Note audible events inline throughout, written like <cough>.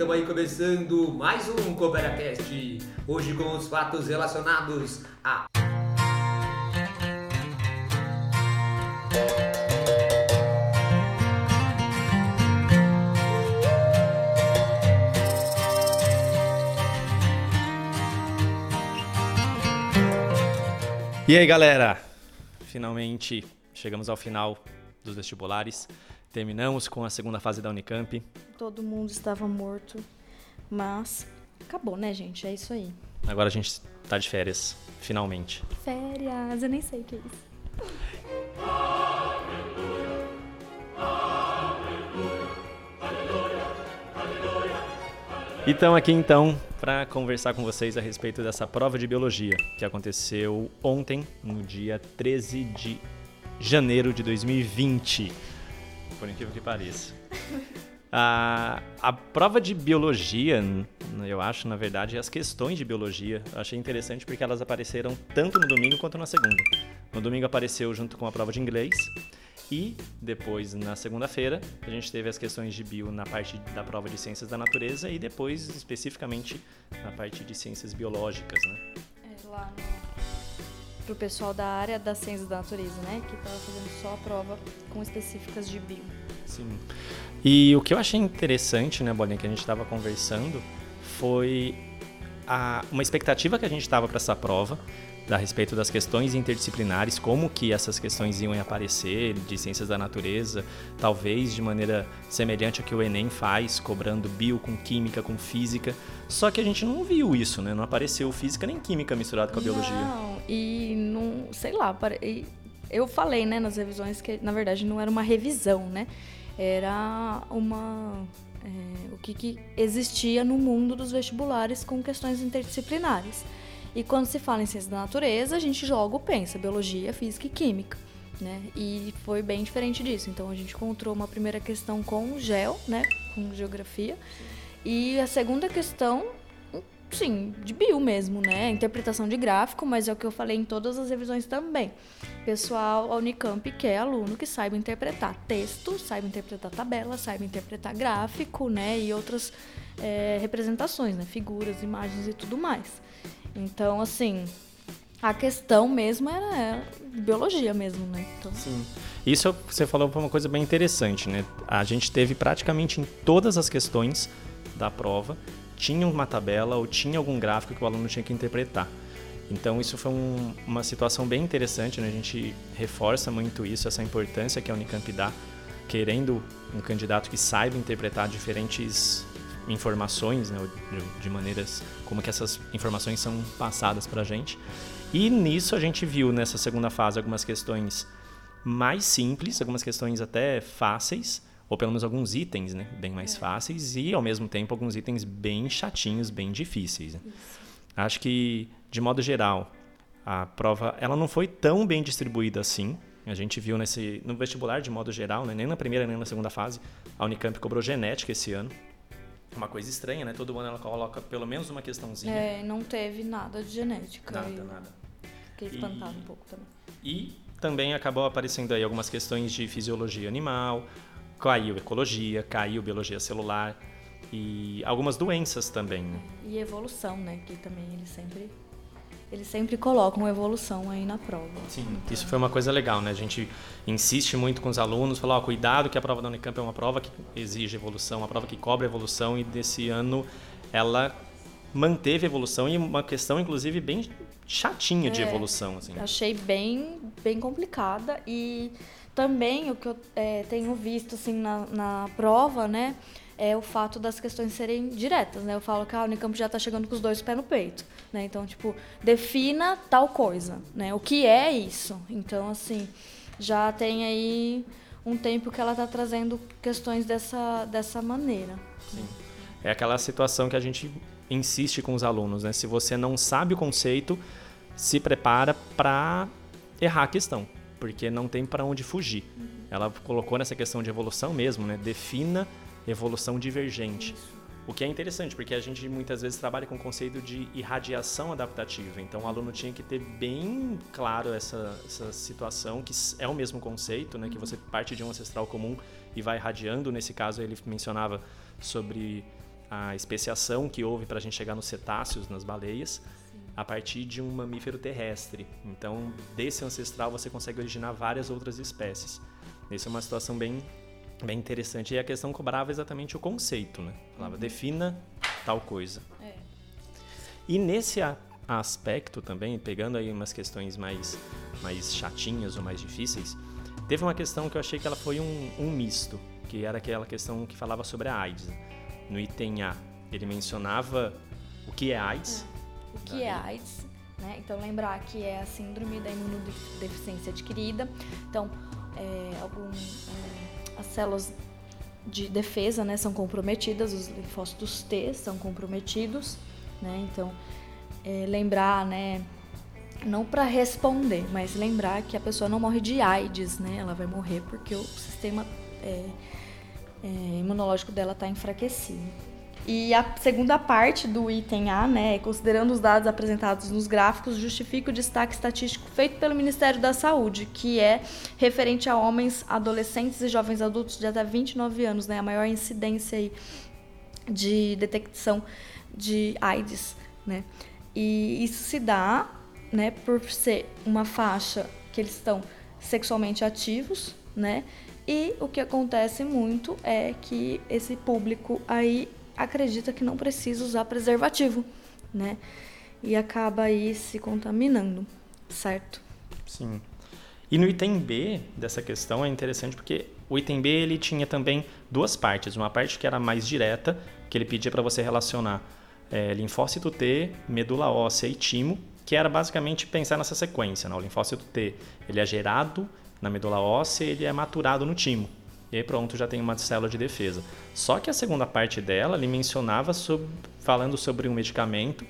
estamos aí começando mais um CooperaCast. Hoje com os fatos relacionados a. E aí, galera? Finalmente chegamos ao final dos vestibulares. Terminamos com a segunda fase da Unicamp. Todo mundo estava morto, mas acabou, né, gente? É isso aí. Agora a gente tá de férias, finalmente. Férias, eu nem sei o que é isso. E estamos aqui então para conversar com vocês a respeito dessa prova de biologia que aconteceu ontem, no dia 13 de janeiro de 2020. Por incrível que pareça. <laughs> A, a prova de biologia, eu acho, na verdade, as questões de biologia, eu achei interessante porque elas apareceram tanto no domingo quanto na segunda. No domingo apareceu junto com a prova de inglês e depois, na segunda-feira, a gente teve as questões de bio na parte da prova de ciências da natureza e depois, especificamente, na parte de ciências biológicas, né? É lá no... pro pessoal da área das ciências da natureza, né? Que tava fazendo só a prova com específicas de bio. Sim. E o que eu achei interessante, né, Bolinha, que a gente estava conversando, foi a, uma expectativa que a gente estava para essa prova, a respeito das questões interdisciplinares, como que essas questões iam aparecer, de ciências da natureza, talvez de maneira semelhante a que o Enem faz, cobrando bio com química, com física. Só que a gente não viu isso, né? Não apareceu física nem química misturado com a biologia. E não, sei lá, eu falei, né, nas revisões que na verdade não era uma revisão, né? Era uma é, o que, que existia no mundo dos vestibulares com questões interdisciplinares. E quando se fala em ciência da natureza, a gente logo pensa biologia, física e química. Né? E foi bem diferente disso. Então a gente encontrou uma primeira questão com gel, né? com geografia, e a segunda questão, sim, de bio mesmo, né? Interpretação de gráfico, mas é o que eu falei em todas as revisões também. Pessoal, a Unicamp quer aluno que saiba interpretar texto, saiba interpretar tabela, saiba interpretar gráfico, né? E outras é, representações, né? Figuras, imagens e tudo mais. Então, assim, a questão mesmo era biologia mesmo, né? Então... Sim. Isso você falou foi uma coisa bem interessante, né? A gente teve praticamente em todas as questões da prova tinha uma tabela ou tinha algum gráfico que o aluno tinha que interpretar. Então isso foi um, uma situação bem interessante, né? A gente reforça muito isso, essa importância que a Unicamp dá, querendo um candidato que saiba interpretar diferentes informações, né, de, de, maneiras como que essas informações são passadas para a gente. E nisso a gente viu nessa segunda fase algumas questões mais simples, algumas questões até fáceis, ou pelo menos alguns itens, né, bem mais fáceis e ao mesmo tempo alguns itens bem chatinhos, bem difíceis. Né? Acho que de modo geral a prova ela não foi tão bem distribuída assim. A gente viu nesse no vestibular de modo geral, né, nem na primeira nem na segunda fase, a Unicamp cobrou genética esse ano uma coisa estranha, né? Todo ano ela coloca pelo menos uma questãozinha. É, não teve nada de genética. Nada, eu nada. Fiquei espantado e, um pouco também. E também acabou aparecendo aí algumas questões de fisiologia animal, caiu ecologia, caiu biologia celular e algumas doenças também. E evolução, né? Que também ele sempre eles sempre colocam evolução aí na prova. Sim, então... isso foi uma coisa legal, né? A gente insiste muito com os alunos, fala, ó, cuidado que a prova da Unicamp é uma prova que exige evolução, uma prova que cobra evolução e desse ano ela manteve evolução e uma questão inclusive bem chatinha é, de evolução, assim. Achei bem bem complicada e também o que eu é, tenho visto assim na, na prova, né? é o fato das questões serem diretas, né? Eu falo que a Unicamp já está chegando com os dois pés no peito, né? Então, tipo, defina tal coisa, né? O que é isso? Então, assim, já tem aí um tempo que ela está trazendo questões dessa, dessa maneira. Sim. É aquela situação que a gente insiste com os alunos, né? Se você não sabe o conceito, se prepara para errar a questão, porque não tem para onde fugir. Uhum. Ela colocou nessa questão de evolução mesmo, né? Defina evolução divergente. Isso. O que é interessante, porque a gente muitas vezes trabalha com o conceito de irradiação adaptativa. Então, o aluno tinha que ter bem claro essa, essa situação, que é o mesmo conceito, né? que você parte de um ancestral comum e vai irradiando. Nesse caso, ele mencionava sobre a especiação que houve para a gente chegar nos cetáceos, nas baleias, a partir de um mamífero terrestre. Então, desse ancestral você consegue originar várias outras espécies. Isso é uma situação bem, bem interessante. E a questão cobrava exatamente o conceito, né? Falava, uhum. defina tal coisa. É. E nesse aspecto também, pegando aí umas questões mais, mais chatinhas ou mais difíceis, teve uma questão que eu achei que ela foi um, um misto, que era aquela questão que falava sobre a AIDS. No item A, ele mencionava o que é AIDS. O que é AIDS, né? Então lembrar que é a síndrome da imunodeficiência adquirida. Então, é, algum, é, as células de defesa né, são comprometidas, os linfócitos T são comprometidos, né? Então, é, lembrar, né? Não para responder, mas lembrar que a pessoa não morre de AIDS, né? Ela vai morrer porque o sistema é, é, imunológico dela está enfraquecido. E a segunda parte do item A, né, considerando os dados apresentados nos gráficos, justifica o destaque estatístico feito pelo Ministério da Saúde, que é referente a homens, adolescentes e jovens adultos de até 29 anos, né, a maior incidência aí de detecção de AIDS, né? E isso se dá, né, por ser uma faixa que eles estão sexualmente ativos, né? E o que acontece muito é que esse público aí acredita que não precisa usar preservativo, né? E acaba aí se contaminando, certo? Sim. E no item B dessa questão é interessante porque o item B ele tinha também duas partes. Uma parte que era mais direta, que ele pedia para você relacionar é, linfócito T, medula óssea e timo, que era basicamente pensar nessa sequência. Né? O linfócito T ele é gerado na medula óssea ele é maturado no timo. E aí pronto, já tem uma célula de defesa. Só que a segunda parte dela, ele mencionava sobre, falando sobre um medicamento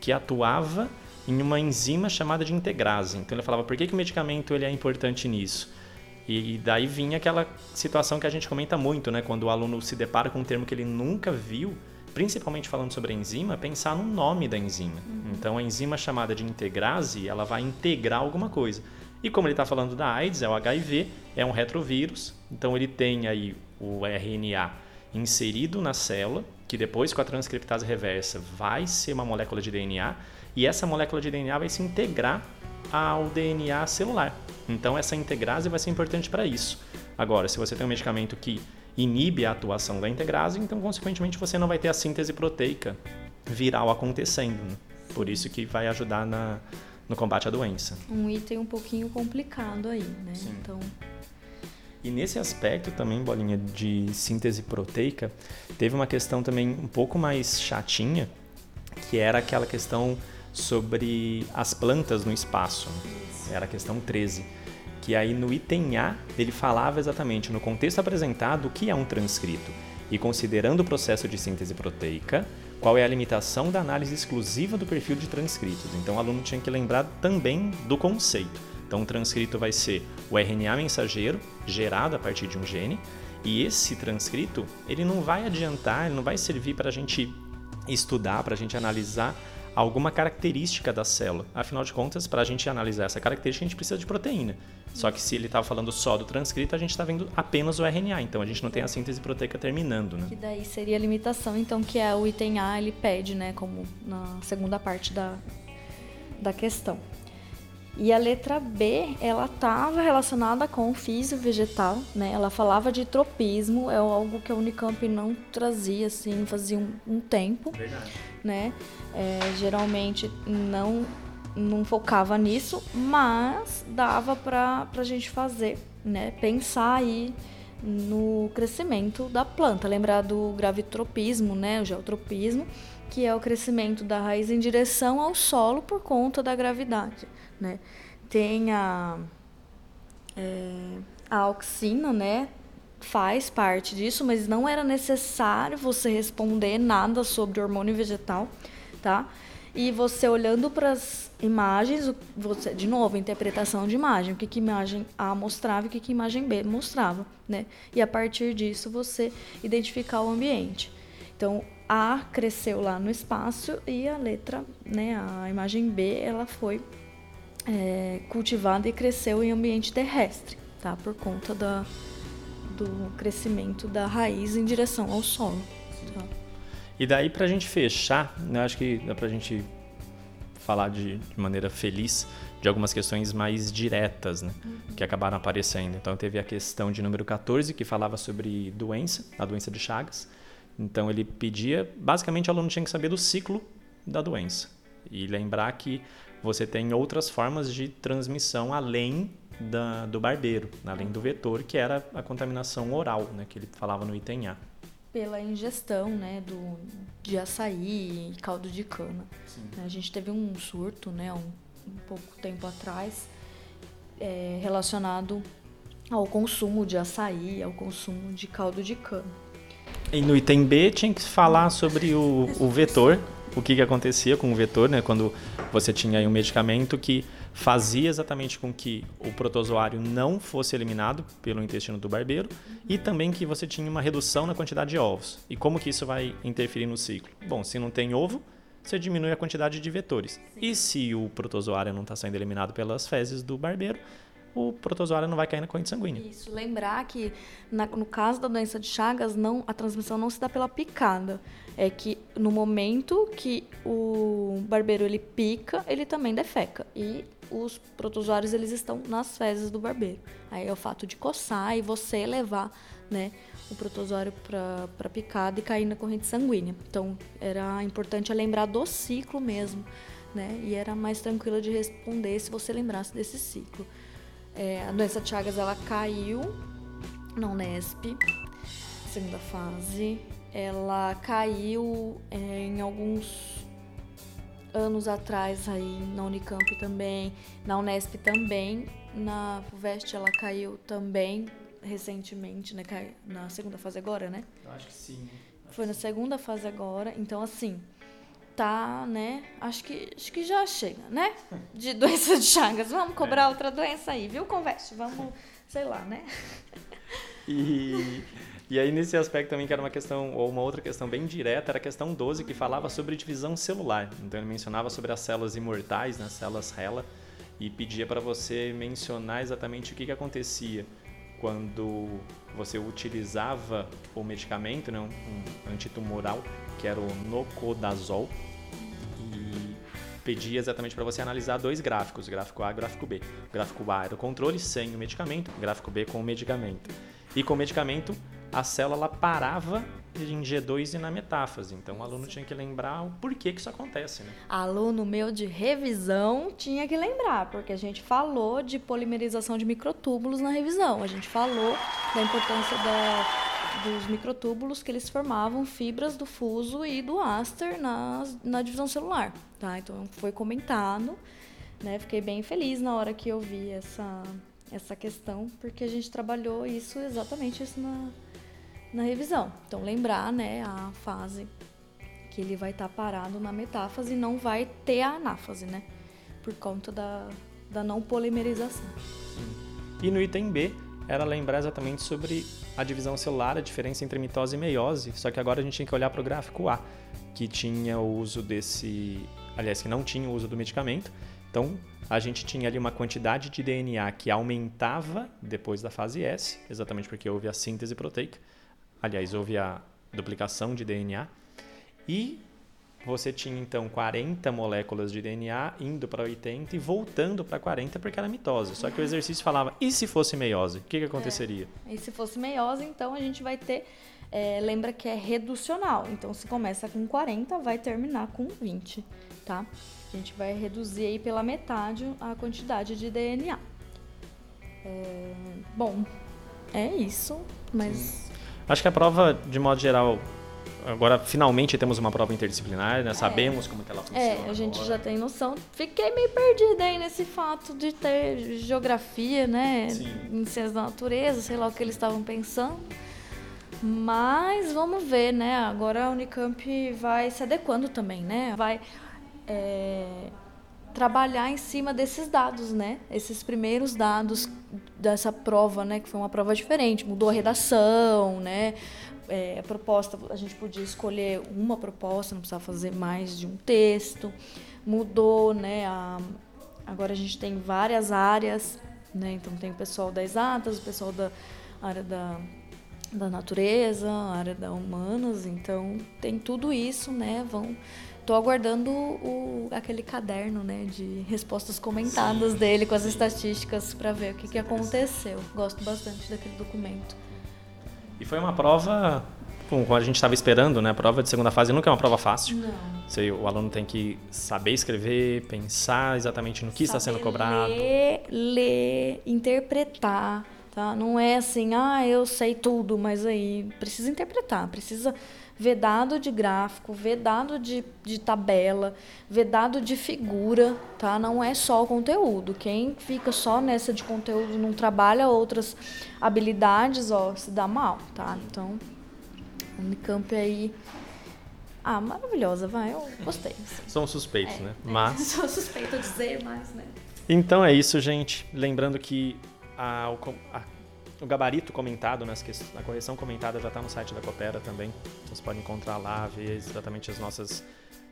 que atuava em uma enzima chamada de integrase. Então ele falava por que, que o medicamento ele é importante nisso. E daí vinha aquela situação que a gente comenta muito, né? Quando o aluno se depara com um termo que ele nunca viu, principalmente falando sobre a enzima, pensar no nome da enzima. Uhum. Então a enzima chamada de integrase, ela vai integrar alguma coisa. E como ele está falando da AIDS, é o HIV, é um retrovírus, então ele tem aí o RNA inserido na célula, que depois com a transcriptase reversa vai ser uma molécula de DNA, e essa molécula de DNA vai se integrar ao DNA celular. Então essa integrase vai ser importante para isso. Agora, se você tem um medicamento que inibe a atuação da integrase, então consequentemente você não vai ter a síntese proteica viral acontecendo. Né? Por isso que vai ajudar na, no combate à doença. Um item um pouquinho complicado aí, né? Sim. Então. E nesse aspecto também, bolinha de síntese proteica, teve uma questão também um pouco mais chatinha, que era aquela questão sobre as plantas no espaço. Era a questão 13. Que aí no item A ele falava exatamente no contexto apresentado o que é um transcrito. E considerando o processo de síntese proteica, qual é a limitação da análise exclusiva do perfil de transcritos. Então o aluno tinha que lembrar também do conceito. Então o transcrito vai ser o RNA mensageiro gerado a partir de um gene e esse transcrito ele não vai adiantar, ele não vai servir para a gente estudar, para a gente analisar alguma característica da célula. Afinal de contas, para a gente analisar essa característica, a gente precisa de proteína. Só que se ele estava falando só do transcrito, a gente está vendo apenas o RNA, então a gente não tem a síntese proteica terminando, né? Que daí seria a limitação, então, que é o item A ele pede, né, como na segunda parte da, da questão. E a letra B, ela estava relacionada com o físio vegetal, né? Ela falava de tropismo, é algo que a Unicamp não trazia, assim, fazia um, um tempo, Verdade. né? É, geralmente não não focava nisso, mas dava para a gente fazer, né? Pensar aí no crescimento da planta. Lembrar do gravitropismo, né? O geotropismo, que é o crescimento da raiz em direção ao solo por conta da gravidade, né? Tem a, é, a auxina, né? Faz parte disso, mas não era necessário você responder nada sobre hormônio vegetal, tá? E você olhando para as imagens, você, de novo, interpretação de imagem, o que, que imagem A mostrava e o que, que imagem B mostrava, né? E a partir disso você identificar o ambiente. Então, A cresceu lá no espaço e a letra, né, a imagem B, ela foi é, cultivada e cresceu em ambiente terrestre, tá? Por conta da, do crescimento da raiz em direção ao solo. Tá? E daí, para a gente fechar, né, acho que dá para a gente falar de, de, maneira feliz de algumas questões mais diretas, né, uhum. que acabaram aparecendo. Então, teve a questão de número 14, que falava sobre doença, a doença de Chagas. Então, ele pedia, basicamente, o aluno tinha que saber do ciclo da doença e lembrar que você tem outras formas de transmissão além da, do barbeiro, além do vetor, que era a contaminação oral, né, que ele falava no item A pela ingestão né, do, de açaí e caldo de cana. Sim. A gente teve um surto né, um, um pouco tempo atrás é, relacionado ao consumo de açaí, ao consumo de caldo de cana. E no item B tinha que falar sobre o, o vetor, o que, que acontecia com o vetor, né, quando você tinha um medicamento que fazia exatamente com que o protozoário não fosse eliminado pelo intestino do barbeiro e também que você tinha uma redução na quantidade de ovos. E como que isso vai interferir no ciclo? Bom, se não tem ovo, você diminui a quantidade de vetores. E se o protozoário não está sendo eliminado pelas fezes do barbeiro, o protozoário não vai cair na corrente sanguínea. Isso, lembrar que na, no caso da doença de Chagas, não, a transmissão não se dá pela picada. É que no momento que o barbeiro ele pica, ele também defeca. E os protozoários eles estão nas fezes do barbeiro. Aí é o fato de coçar e você levar né, o protozoário para picada e cair na corrente sanguínea. Então era importante lembrar do ciclo mesmo, né? E era mais tranquila de responder se você lembrasse desse ciclo. É, a doença de Chagas ela caiu na Unesp, segunda fase. Ela caiu é, em alguns anos atrás aí na Unicamp também, na Unesp também, na FUVEST ela caiu também recentemente, né? Na segunda fase agora, né? Eu acho que sim. Acho Foi na segunda fase agora, então assim, tá, né? Acho que, acho que já chega, né? De <laughs> doença de Chagas. Vamos cobrar é. outra doença aí, viu, Conveste? Vamos, sei lá, né? E e aí, nesse aspecto também, que era uma questão, ou uma outra questão bem direta, era a questão 12, que falava sobre divisão celular. Então, ele mencionava sobre as células imortais, né, células HeLa, e pedia para você mencionar exatamente o que, que acontecia quando você utilizava o medicamento, né, um, um antitumoral, que era o nocodazol, e pedia exatamente para você analisar dois gráficos, gráfico A e gráfico B. O gráfico A era o controle sem o medicamento, o gráfico B com o medicamento. E com o medicamento, a célula parava em G2 e na metáfase. Então o aluno tinha que lembrar o porquê que isso acontece. Né? Aluno meu de revisão tinha que lembrar, porque a gente falou de polimerização de microtúbulos na revisão. A gente falou da importância da, dos microtúbulos que eles formavam fibras do fuso e do áster na, na divisão celular. Tá? Então foi comentado. Né? Fiquei bem feliz na hora que eu vi essa, essa questão, porque a gente trabalhou isso exatamente isso na, na revisão. Então, lembrar né, a fase que ele vai estar tá parado na metáfase e não vai ter a anáfase, né? Por conta da, da não polimerização. E no item B, era lembrar exatamente sobre a divisão celular, a diferença entre mitose e meiose, só que agora a gente tinha que olhar para o gráfico A, que tinha o uso desse. Aliás, que não tinha o uso do medicamento. Então, a gente tinha ali uma quantidade de DNA que aumentava depois da fase S, exatamente porque houve a síntese proteica, Aliás, houve a duplicação de DNA. E você tinha então 40 moléculas de DNA indo para 80 e voltando para 40 porque era mitose. Só que o exercício falava, e se fosse meiose? O que, que aconteceria? É. E se fosse meiose, então a gente vai ter. É, lembra que é reducional. Então, se começa com 40, vai terminar com 20, tá? A gente vai reduzir aí pela metade a quantidade de DNA. É, bom, é isso, mas Sim. Acho que a prova, de modo geral, agora finalmente temos uma prova interdisciplinar, né? É. Sabemos como que ela funciona. É, a gente agora. já tem noção. Fiquei meio perdida aí nesse fato de ter geografia, né? Sim. Em ciências da natureza, sei lá o que eles estavam pensando. Mas vamos ver, né? Agora a Unicamp vai se adequando também, né? Vai é, trabalhar em cima desses dados, né? Esses primeiros dados dessa prova, né? Que foi uma prova diferente, mudou a redação, né? É, a proposta, a gente podia escolher uma proposta, não precisava fazer mais de um texto. Mudou, né? A, agora a gente tem várias áreas, né? Então tem o pessoal das exatas, o pessoal da área da da natureza, área da humanas, então tem tudo isso, né? Vão Tô aguardando o, aquele caderno, né, de respostas comentadas Sim. dele com as estatísticas para ver o que, que aconteceu. Gosto bastante daquele documento. E foi uma prova, como a gente estava esperando, né? A prova de segunda fase nunca é uma prova fácil. Não. Você, o aluno tem que saber escrever, pensar exatamente no que saber está sendo cobrado. Ler, ler, interpretar, tá? Não é assim, ah, eu sei tudo, mas aí precisa interpretar, precisa vedado de gráfico, vedado de, de tabela, vedado de figura, tá? Não é só o conteúdo. Quem fica só nessa de conteúdo não trabalha outras habilidades, ó, se dá mal, tá? Então, Unicamp aí ah, maravilhosa, vai, eu gostei. Assim. São suspeitos, é, né? É, mas <laughs> sou suspeito a dizer, mas, né? Então é isso, gente. Lembrando que a, a o gabarito comentado, né, a correção comentada já está no site da Coopera também. Vocês podem encontrar lá, ver exatamente as nossas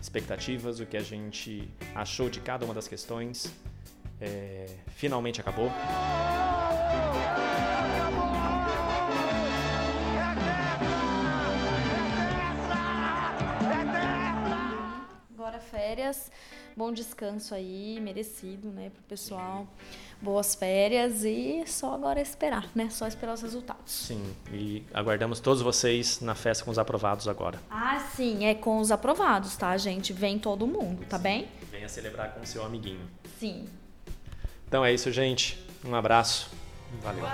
expectativas, o que a gente achou de cada uma das questões. É, finalmente acabou. Agora férias, bom descanso aí, merecido, né, pro pessoal boas férias e só agora esperar, né? Só esperar os resultados. Sim, e aguardamos todos vocês na festa com os aprovados agora. Ah, sim, é com os aprovados, tá, gente? Vem todo mundo, tá bem? Venha celebrar com o seu amiguinho. Sim. Então é isso, gente. Um abraço. Valeu.